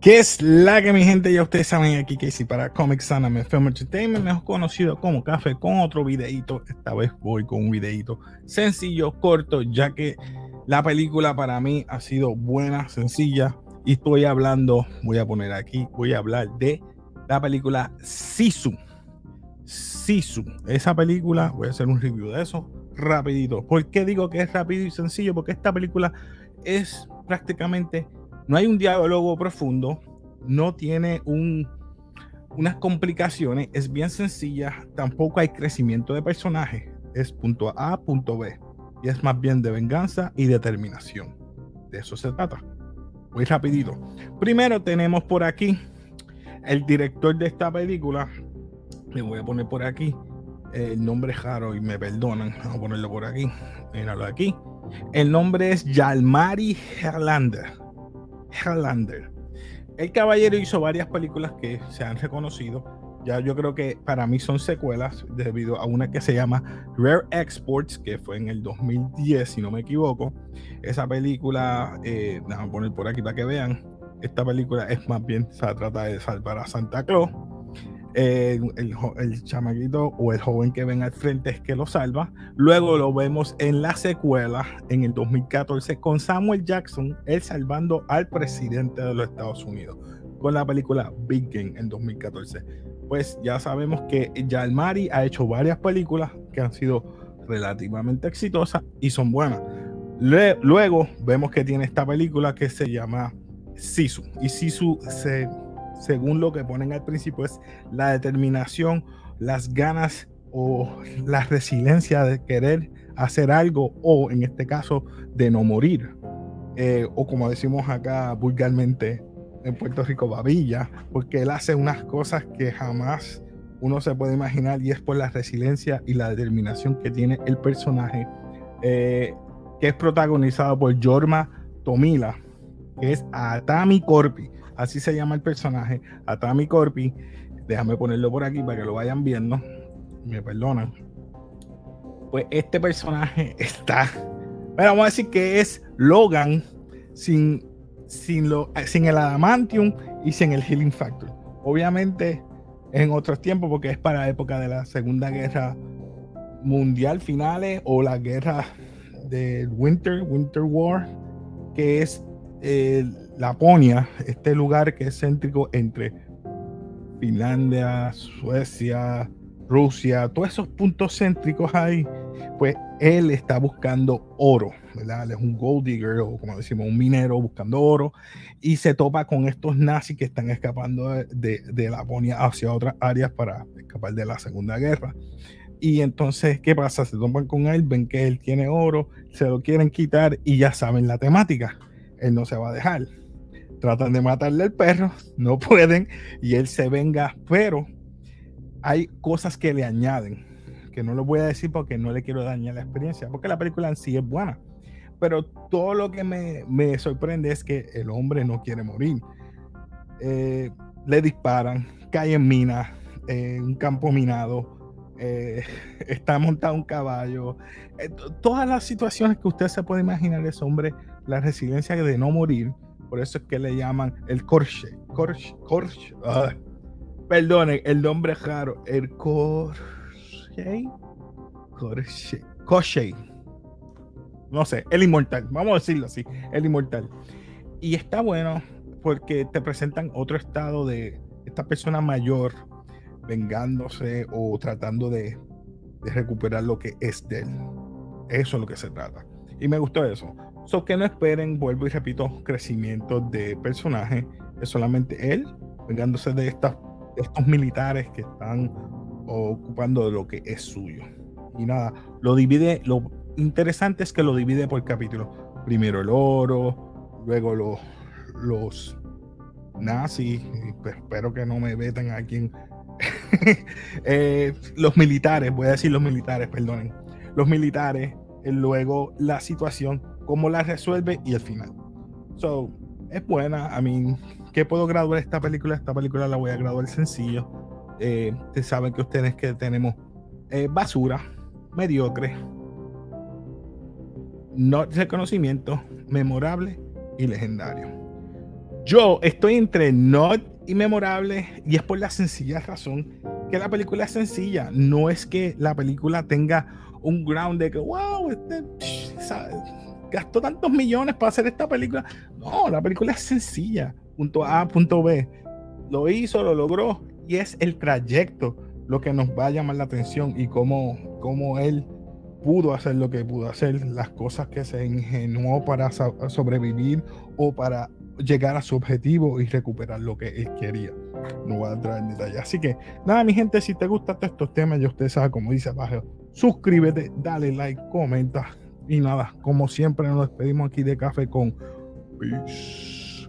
¿Qué es la que mi gente? Ya ustedes saben aquí que para Comics Anime Film Entertainment, mejor conocido como Café, con otro videito. Esta vez voy con un videito sencillo, corto, ya que la película para mí ha sido buena, sencilla. Y estoy hablando, voy a poner aquí, voy a hablar de la película Sisu. Sisu. Esa película, voy a hacer un review de eso rapidito. ¿Por qué digo que es rápido y sencillo? Porque esta película es prácticamente no hay un diálogo profundo, no tiene un, unas complicaciones, es bien sencilla, tampoco hay crecimiento de personaje, es punto A, punto B, y es más bien de venganza y determinación. De eso se trata. Muy rapidito. Primero tenemos por aquí el director de esta película, le voy a poner por aquí, el nombre es raro y me perdonan, vamos a ponerlo por aquí, míralo aquí. El nombre es Yalmari Herlander El caballero hizo varias películas que se han reconocido. Ya yo creo que para mí son secuelas debido a una que se llama Rare Exports, que fue en el 2010, si no me equivoco. Esa película, eh, a poner por aquí para que vean. Esta película es más bien, se trata de salvar a Santa Claus el, chamaquito o el joven que ven al frente es que lo salva. Luego lo vemos en la secuela en el 2014 con Samuel Jackson, él salvando al presidente de los Estados Unidos con la película Big Game en 2014. Pues ya sabemos que Yalmari ha hecho varias películas que han sido relativamente exitosas y son buenas. luego vemos que tiene esta película que se llama Sisu y Sisu se según lo que ponen al principio, es la determinación, las ganas o la resiliencia de querer hacer algo o en este caso de no morir. Eh, o como decimos acá vulgarmente en Puerto Rico, babilla, porque él hace unas cosas que jamás uno se puede imaginar y es por la resiliencia y la determinación que tiene el personaje, eh, que es protagonizado por Jorma Tomila, que es Atami Corpi así se llama el personaje, Atami Corpi. Déjame ponerlo por aquí para que lo vayan viendo. Me perdonan. Pues este personaje está. Pero vamos a decir que es Logan sin, sin, lo, sin el Adamantium y sin el Healing Factor. Obviamente en otros tiempos, porque es para la época de la Segunda Guerra Mundial finales o la guerra del Winter, Winter War, que es Laponia, este lugar que es céntrico entre Finlandia, Suecia, Rusia, todos esos puntos céntricos ahí, pues él está buscando oro, ¿verdad? Él es un gold digger o como decimos, un minero buscando oro y se topa con estos nazis que están escapando de, de Laponia hacia otras áreas para escapar de la Segunda Guerra. Y entonces, ¿qué pasa? Se topan con él, ven que él tiene oro, se lo quieren quitar y ya saben la temática él no se va a dejar. Tratan de matarle al perro, no pueden y él se venga, pero hay cosas que le añaden, que no lo voy a decir porque no le quiero dañar la experiencia, porque la película en sí es buena. Pero todo lo que me, sorprende es que el hombre no quiere morir. Eh, le disparan, cae en mina, en un campo minado, eh, está montado un caballo. Eh, todas las situaciones que usted se puede imaginar ese hombre la resiliencia de no morir. Por eso es que le llaman el Corche. Corche, Corche. Ah, perdone, el nombre es raro. El Corche. Corche. Corche. No sé, el inmortal. Vamos a decirlo así. El inmortal. Y está bueno porque te presentan otro estado de esta persona mayor vengándose o tratando de, de recuperar lo que es de él. Eso es lo que se trata. Y me gustó eso. So que no esperen, vuelvo y repito, crecimiento de personaje. Es solamente él vengándose de, estas, estos militares que están ocupando de lo que es suyo. Y nada, lo divide, lo interesante es que lo divide por capítulo. Primero el oro, luego los, los nazis, pues espero que no me vetan aquí en, eh, los militares, voy a decir los militares, perdonen. Los militares, luego la situación cómo la resuelve y el final. So, es buena. A mí, ¿qué puedo graduar esta película? Esta película la voy a graduar sencillo. Eh, ustedes saben que ustedes que tenemos eh, basura, mediocre, no reconocimiento, memorable y legendario. Yo estoy entre not y memorable y es por la sencilla razón que la película es sencilla. No es que la película tenga un ground de que, wow, este, gastó tantos millones para hacer esta película. No, la película es sencilla. Punto A, punto B. Lo hizo, lo logró y es el trayecto lo que nos va a llamar la atención y cómo, cómo él pudo hacer lo que pudo hacer, las cosas que se ingenuó para sobrevivir o para llegar a su objetivo y recuperar lo que él quería. No voy a entrar en detalle. Así que nada, mi gente, si te gustan estos temas, ya usted sabe, como dice abajo, suscríbete, dale like, comenta. Y nada, como siempre nos despedimos aquí de café con Peace.